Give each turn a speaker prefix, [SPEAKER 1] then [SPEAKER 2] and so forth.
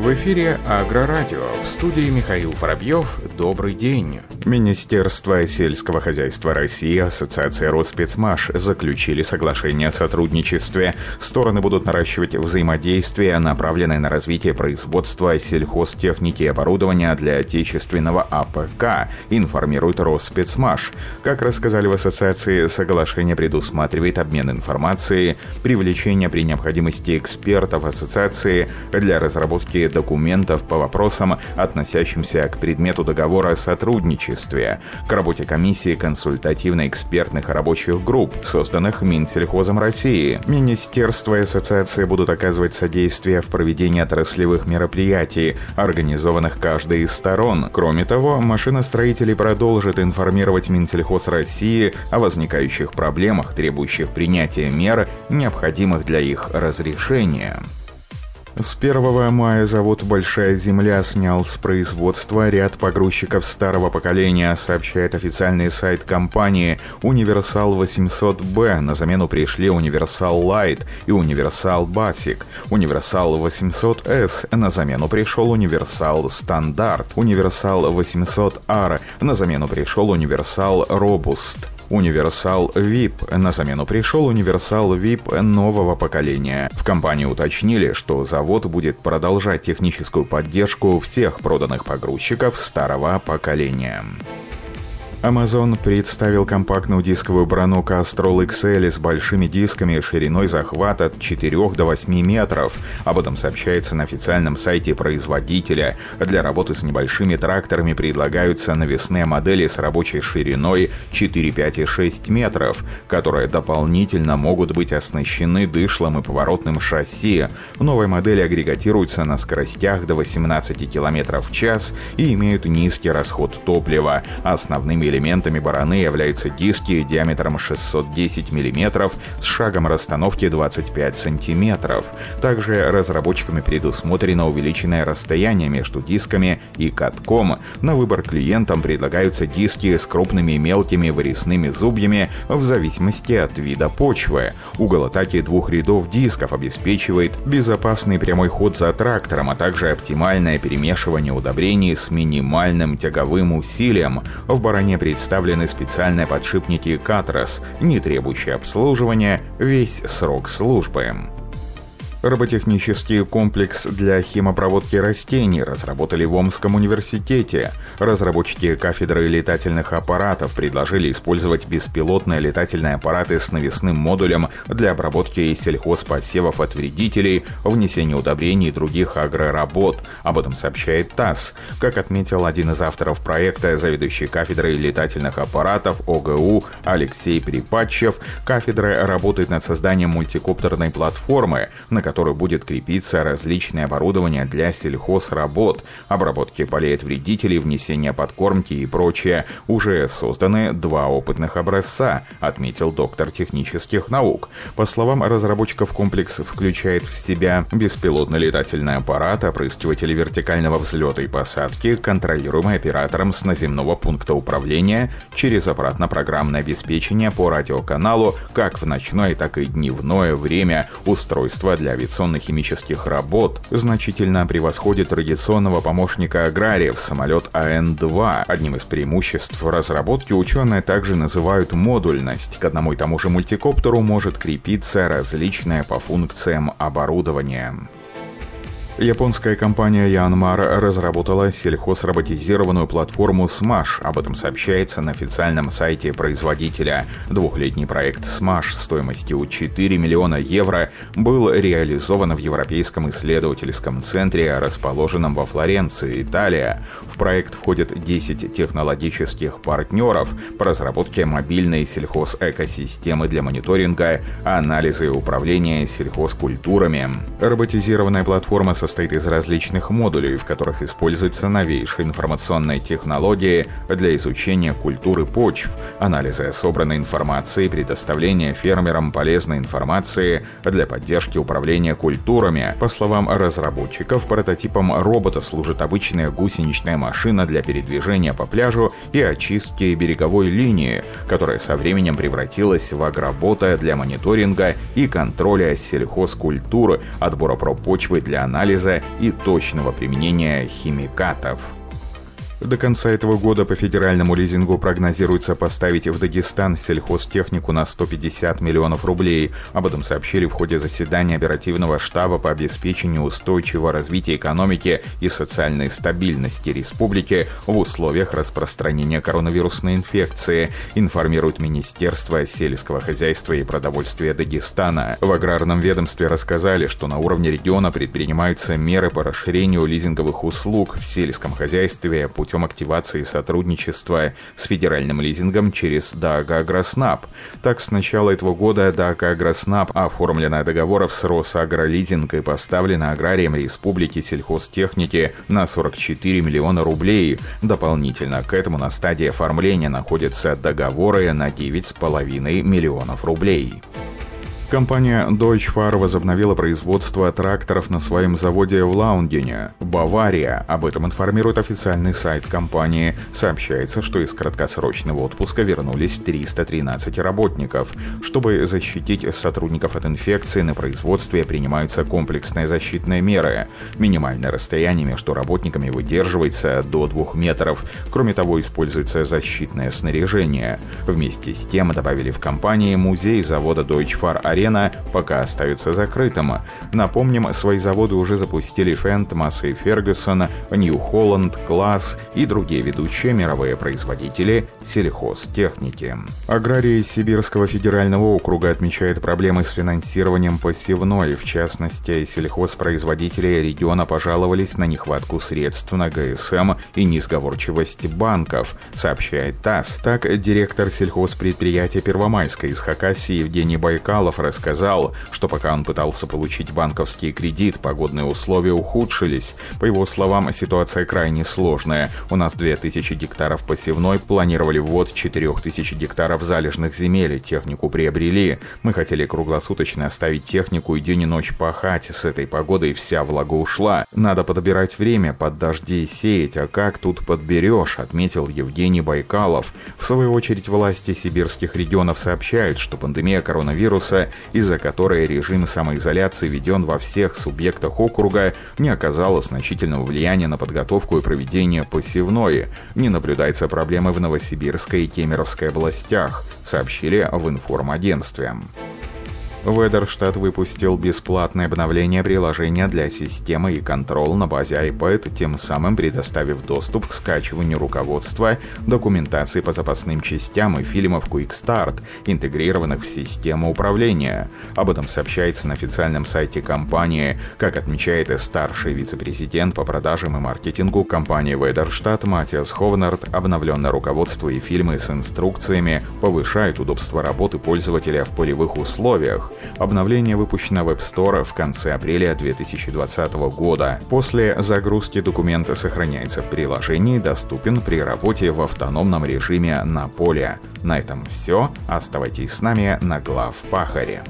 [SPEAKER 1] В эфире Агрорадио. В студии Михаил Воробьев. Добрый день. Министерство сельского хозяйства России, Ассоциация Роспецмаш заключили соглашение о сотрудничестве. Стороны будут наращивать взаимодействие, направленное на развитие производства сельхозтехники и оборудования для отечественного АПК, информирует Роспецмаш. Как рассказали в Ассоциации, соглашение предусматривает обмен информацией, привлечение при необходимости экспертов Ассоциации для разработки документов по вопросам, относящимся к предмету договора о сотрудничестве, к работе комиссии консультативно-экспертных рабочих групп, созданных Минсельхозом России. Министерство и ассоциации будут оказывать содействие в проведении отраслевых мероприятий, организованных каждой из сторон. Кроме того, машиностроители продолжат информировать Минсельхоз России о возникающих проблемах, требующих принятия мер, необходимых для их разрешения. С 1 мая завод «Большая земля» снял с производства ряд погрузчиков старого поколения, сообщает официальный сайт компании «Универсал 800Б». На замену пришли «Универсал Лайт» и «Универсал Басик». «Универсал 800С» на замену пришел «Универсал Стандарт». «Универсал 800R» на замену пришел «Универсал Робуст». Универсал VIP. На замену пришел Универсал VIP нового поколения. В компании уточнили, что завод будет продолжать техническую поддержку всех проданных погрузчиков старого поколения. Amazon представил компактную дисковую брону Castrol XL с большими дисками шириной захвата от 4 до 8 метров. Об этом сообщается на официальном сайте производителя. Для работы с небольшими тракторами предлагаются навесные модели с рабочей шириной 4, 5 и 6 метров, которые дополнительно могут быть оснащены дышлом и поворотным шасси. Новые модели агрегатируются на скоростях до 18 км в час и имеют низкий расход топлива. Основными элементами бараны являются диски диаметром 610 мм с шагом расстановки 25 см. Также разработчиками предусмотрено увеличенное расстояние между дисками и катком. На выбор клиентам предлагаются диски с крупными и мелкими вырезными зубьями в зависимости от вида почвы. Угол атаки двух рядов дисков обеспечивает безопасный прямой ход за трактором, а также оптимальное перемешивание удобрений с минимальным тяговым усилием. В баране представлены специальные подшипники «Катрос», не требующие обслуживания весь срок службы. Роботехнический комплекс для химопроводки растений разработали в Омском университете. Разработчики кафедры летательных аппаратов предложили использовать беспилотные летательные аппараты с навесным модулем для обработки сельхозпосевов от вредителей, внесения удобрений и других агроработ. Об этом сообщает ТАСС. Как отметил один из авторов проекта, заведующий кафедрой летательных аппаратов ОГУ Алексей Припадчев, кафедра работает над созданием мультикоптерной платформы, на которой будет крепиться различное оборудование для сельхозработ, обработки полей от вредителей, внесения подкормки и прочее. Уже созданы два опытных образца, отметил доктор технических наук. По словам разработчиков, комплекс включает в себя беспилотный летательный аппарат, опрыскиватели вертикального взлета и посадки, контролируемый оператором с наземного пункта управления через аппаратно-программное обеспечение по радиоканалу как в ночное, так и дневное время, устройство для авиационно-химических работ значительно превосходит традиционного помощника аграриев самолет АН-2. Одним из преимуществ разработки ученые также называют модульность. К одному и тому же мультикоптеру может крепиться различное по функциям оборудование. Японская компания Янмар разработала сельхозроботизированную платформу Smash. Об этом сообщается на официальном сайте производителя. Двухлетний проект Smash стоимостью 4 миллиона евро был реализован в Европейском исследовательском центре, расположенном во Флоренции, Италия. В проект входят 10 технологических партнеров по разработке мобильной сельхозэкосистемы для мониторинга, анализа и управления сельхозкультурами. Роботизированная платформа состоит из различных модулей, в которых используются новейшие информационные технологии для изучения культуры почв, анализа собранной информации, предоставления фермерам полезной информации для поддержки управления культурами. По словам разработчиков, прототипом робота служит обычная гусеничная машина для передвижения по пляжу и очистки береговой линии, которая со временем превратилась в агробота для мониторинга и контроля сельхозкультуры, отбора проб почвы для анализа анализа и точного применения химикатов. До конца этого года по федеральному лизингу прогнозируется поставить в Дагестан сельхозтехнику на 150 миллионов рублей. Об этом сообщили в ходе заседания оперативного штаба по обеспечению устойчивого развития экономики и социальной стабильности республики в условиях распространения коронавирусной инфекции, информирует Министерство сельского хозяйства и продовольствия Дагестана. В аграрном ведомстве рассказали, что на уровне региона предпринимаются меры по расширению лизинговых услуг в сельском хозяйстве путем путем активации сотрудничества с федеральным лизингом через ДАГ «Агроснаб». Так, с начала этого года ДАГ «Агроснаб» оформлена договоров с Росагролизинг и поставлена аграриям Республики сельхозтехники на 44 миллиона рублей. Дополнительно к этому на стадии оформления находятся договоры на 9,5 миллионов рублей. Компания Deutsche Fahr возобновила производство тракторов на своем заводе в Лаундене, Бавария. Об этом информирует официальный сайт компании. Сообщается, что из краткосрочного отпуска вернулись 313 работников. Чтобы защитить сотрудников от инфекции, на производстве принимаются комплексные защитные меры. Минимальное расстояние между работниками выдерживается до 2 метров. Кроме того, используется защитное снаряжение. Вместе с тем добавили в компании музей завода Deutsche Fahr арена пока остается закрытым. Напомним, свои заводы уже запустили Фент, Массей Фергюсон, Нью Холланд, Класс и другие ведущие мировые производители сельхозтехники. Аграрии Сибирского федерального округа отмечают проблемы с финансированием посевной. В частности, сельхозпроизводители региона пожаловались на нехватку средств на ГСМ и несговорчивость банков, сообщает ТАСС. Так, директор сельхозпредприятия Первомайска из Хакасии Евгений Байкалов рассказал, что пока он пытался получить банковский кредит, погодные условия ухудшились. По его словам, ситуация крайне сложная. У нас 2000 гектаров посевной, планировали ввод 4000 гектаров залежных земель, технику приобрели. Мы хотели круглосуточно оставить технику и день и ночь пахать. С этой погодой вся влага ушла. Надо подбирать время, под дожди сеять, а как тут подберешь, отметил Евгений Байкалов. В свою очередь, власти сибирских регионов сообщают, что пандемия коронавируса из-за которой режим самоизоляции введен во всех субъектах округа, не оказало значительного влияния на подготовку и проведение посевной. Не наблюдается проблемы в Новосибирской и Кемеровской областях, сообщили в информагентстве. Ведерштат выпустил бесплатное обновление приложения для системы и контрол на базе iPad, тем самым предоставив доступ к скачиванию руководства, документации по запасным частям и фильмов Quick Start, интегрированных в систему управления. Об этом сообщается на официальном сайте компании. Как отмечает старший вице-президент по продажам и маркетингу компании Ведерштат Матиас Ховнард, обновленное руководство и фильмы с инструкциями повышают удобство работы пользователя в полевых условиях, Обновление выпущено в App Store в конце апреля 2020 года. После загрузки документа сохраняется в приложении доступен при работе в автономном режиме на поле. На этом все. Оставайтесь с нами на глав Пахаре.